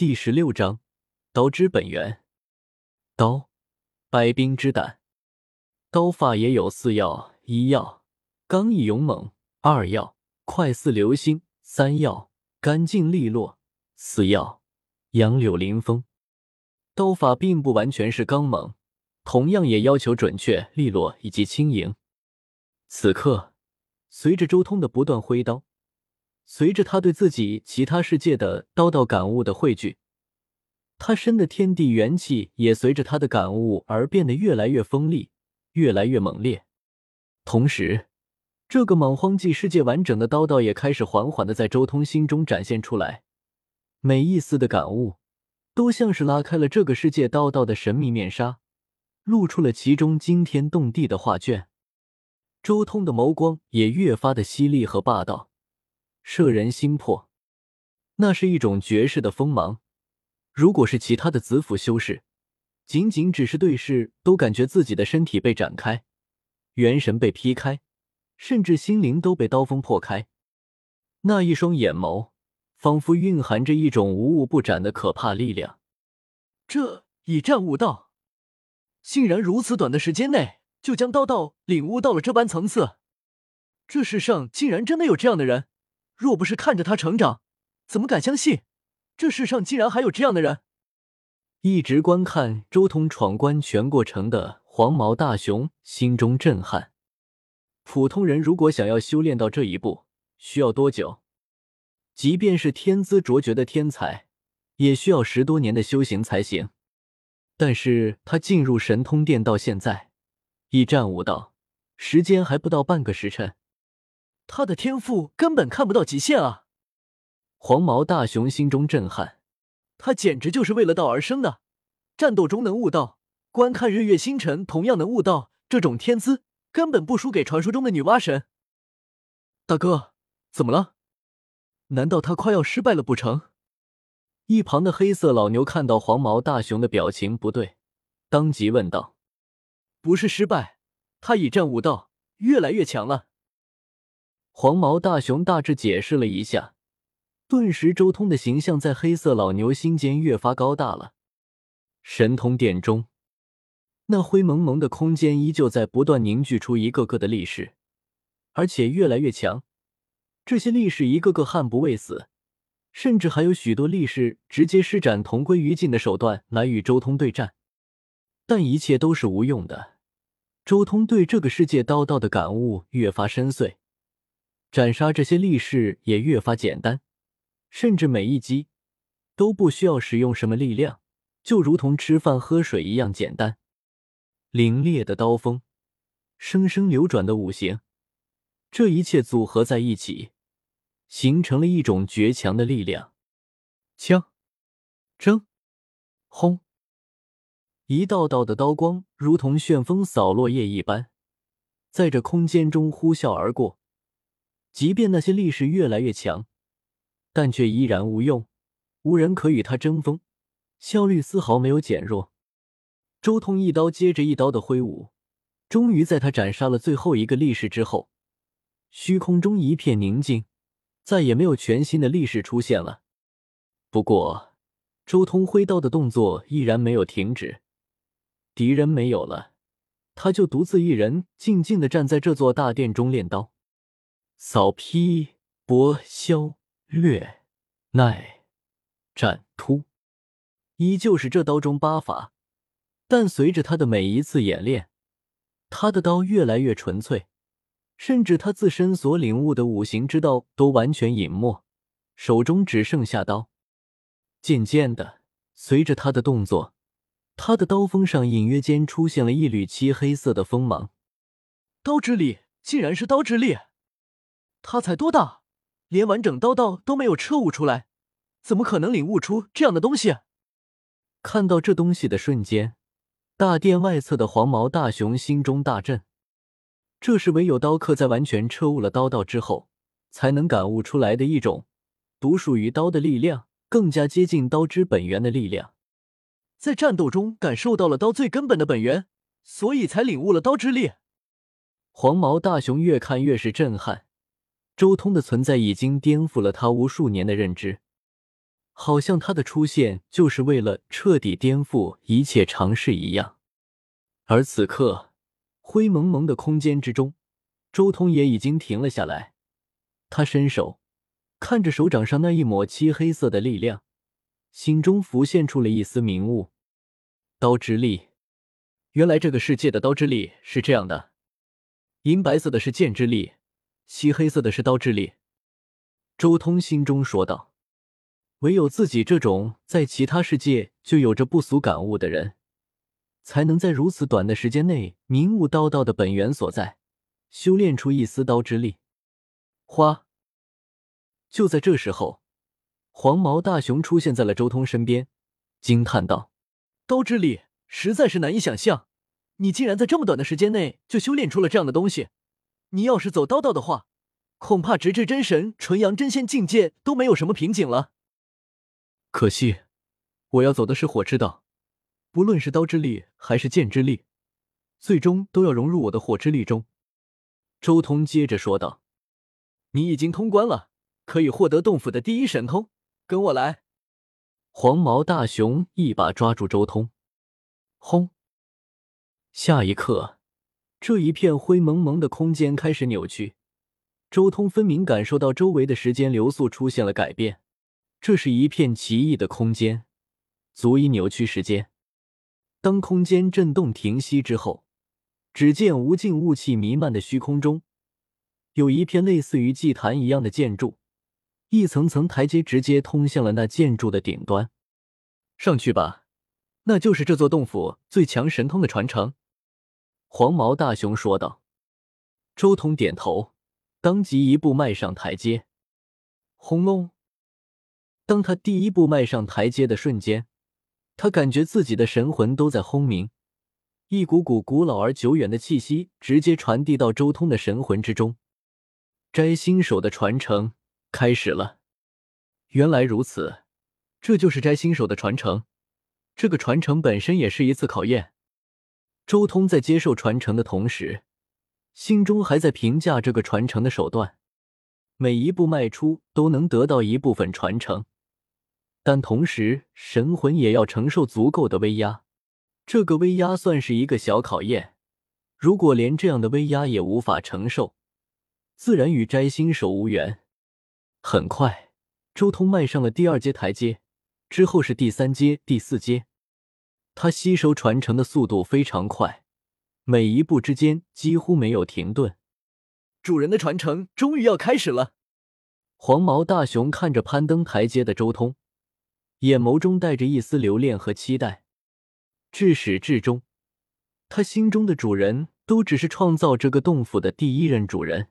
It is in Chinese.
第十六章，刀之本源。刀，百兵之胆。刀法也有四要：一要刚毅勇猛；二要快似流星；三要干净利落；四要杨柳临风。刀法并不完全是刚猛，同样也要求准确、利落以及轻盈。此刻，随着周通的不断挥刀。随着他对自己其他世界的刀道感悟的汇聚，他身的天地元气也随着他的感悟而变得越来越锋利，越来越猛烈。同时，这个莽荒纪世界完整的刀道也开始缓缓的在周通心中展现出来。每一丝的感悟，都像是拉开了这个世界刀道的神秘面纱，露出了其中惊天动地的画卷。周通的眸光也越发的犀利和霸道。摄人心魄，那是一种绝世的锋芒。如果是其他的子府修士，仅仅只是对视，都感觉自己的身体被展开，元神被劈开，甚至心灵都被刀锋破开。那一双眼眸，仿佛蕴含着一种无物不斩的可怕力量。这以战悟道，竟然如此短的时间内就将刀道领悟到了这般层次。这世上竟然真的有这样的人！若不是看着他成长，怎么敢相信这世上竟然还有这样的人？一直观看周通闯关全过程的黄毛大熊心中震撼。普通人如果想要修炼到这一步，需要多久？即便是天资卓绝的天才，也需要十多年的修行才行。但是他进入神通殿到现在，一战无道，时间还不到半个时辰。他的天赋根本看不到极限啊！黄毛大熊心中震撼，他简直就是为了道而生的。战斗中能悟道，观看日月星辰同样能悟道，这种天资根本不输给传说中的女娲神。大哥，怎么了？难道他快要失败了不成？一旁的黑色老牛看到黄毛大熊的表情不对，当即问道：“不是失败，他以战悟道，越来越强了。”黄毛大熊大致解释了一下，顿时周通的形象在黑色老牛心间越发高大了。神通殿中，那灰蒙蒙的空间依旧在不断凝聚出一个个的力士，而且越来越强。这些力士一个个悍不畏死，甚至还有许多力士直接施展同归于尽的手段来与周通对战，但一切都是无用的。周通对这个世界刀道的感悟越发深邃。斩杀这些力士也越发简单，甚至每一击都不需要使用什么力量，就如同吃饭喝水一样简单。凌冽的刀锋，生生流转的五行，这一切组合在一起，形成了一种绝强的力量。枪，争，轰！一道道的刀光如同旋风扫落叶一般，在这空间中呼啸而过。即便那些力士越来越强，但却依然无用，无人可与他争锋，效率丝毫没有减弱。周通一刀接着一刀的挥舞，终于在他斩杀了最后一个力士之后，虚空中一片宁静，再也没有全新的力士出现了。不过，周通挥刀的动作依然没有停止。敌人没有了，他就独自一人静静的站在这座大殿中练刀。扫劈、搏、削、掠、耐、斩、突，依旧是这刀中八法。但随着他的每一次演练，他的刀越来越纯粹，甚至他自身所领悟的五行之道都完全隐没，手中只剩下刀。渐渐的，随着他的动作，他的刀锋上隐约间出现了一缕漆黑色的锋芒。刀之力，竟然是刀之力！他才多大，连完整刀道都没有彻悟出来，怎么可能领悟出这样的东西？看到这东西的瞬间，大殿外侧的黄毛大熊心中大震。这是唯有刀客在完全彻悟了刀道之后，才能感悟出来的一种独属于刀的力量，更加接近刀之本源的力量。在战斗中感受到了刀最根本的本源，所以才领悟了刀之力。黄毛大熊越看越是震撼。周通的存在已经颠覆了他无数年的认知。好像他的出现就是为了彻底颠覆一切常识一样。而此刻，灰蒙蒙的空间之中，周通也已经停了下来。他伸手看着手掌上那一抹漆黑色的力量，心中浮现出了一丝明悟：刀之力。原来这个世界的刀之力是这样的：银白色的是剑之力，漆黑色的是刀之力。周通心中说道：“唯有自己这种在其他世界就有着不俗感悟的人，才能在如此短的时间内明悟刀道的本源所在，修炼出一丝刀之力。”花。就在这时候，黄毛大熊出现在了周通身边，惊叹道：“刀之力！”实在是难以想象，你竟然在这么短的时间内就修炼出了这样的东西。你要是走刀道的话，恐怕直至真神、纯阳真仙境界都没有什么瓶颈了。可惜，我要走的是火之道，不论是刀之力还是剑之力，最终都要融入我的火之力中。周通接着说道：“你已经通关了，可以获得洞府的第一神通。跟我来。”黄毛大熊一把抓住周通。轰！下一刻，这一片灰蒙蒙的空间开始扭曲。周通分明感受到周围的时间流速出现了改变。这是一片奇异的空间，足以扭曲时间。当空间震动停息之后，只见无尽雾气弥漫的虚空中，有一片类似于祭坛一样的建筑，一层层台阶直接通向了那建筑的顶端。上去吧。那就是这座洞府最强神通的传承，黄毛大熊说道。周通点头，当即一步迈上台阶。轰隆！当他第一步迈上台阶的瞬间，他感觉自己的神魂都在轰鸣，一股股古老而久远的气息直接传递到周通的神魂之中。摘星手的传承开始了。原来如此，这就是摘星手的传承。这个传承本身也是一次考验。周通在接受传承的同时，心中还在评价这个传承的手段。每一步迈出都能得到一部分传承，但同时神魂也要承受足够的威压。这个威压算是一个小考验。如果连这样的威压也无法承受，自然与摘星手无缘。很快，周通迈上了第二阶台阶，之后是第三阶、第四阶。他吸收传承的速度非常快，每一步之间几乎没有停顿。主人的传承终于要开始了。黄毛大熊看着攀登台阶的周通，眼眸中带着一丝留恋和期待。至始至终，他心中的主人都只是创造这个洞府的第一任主人。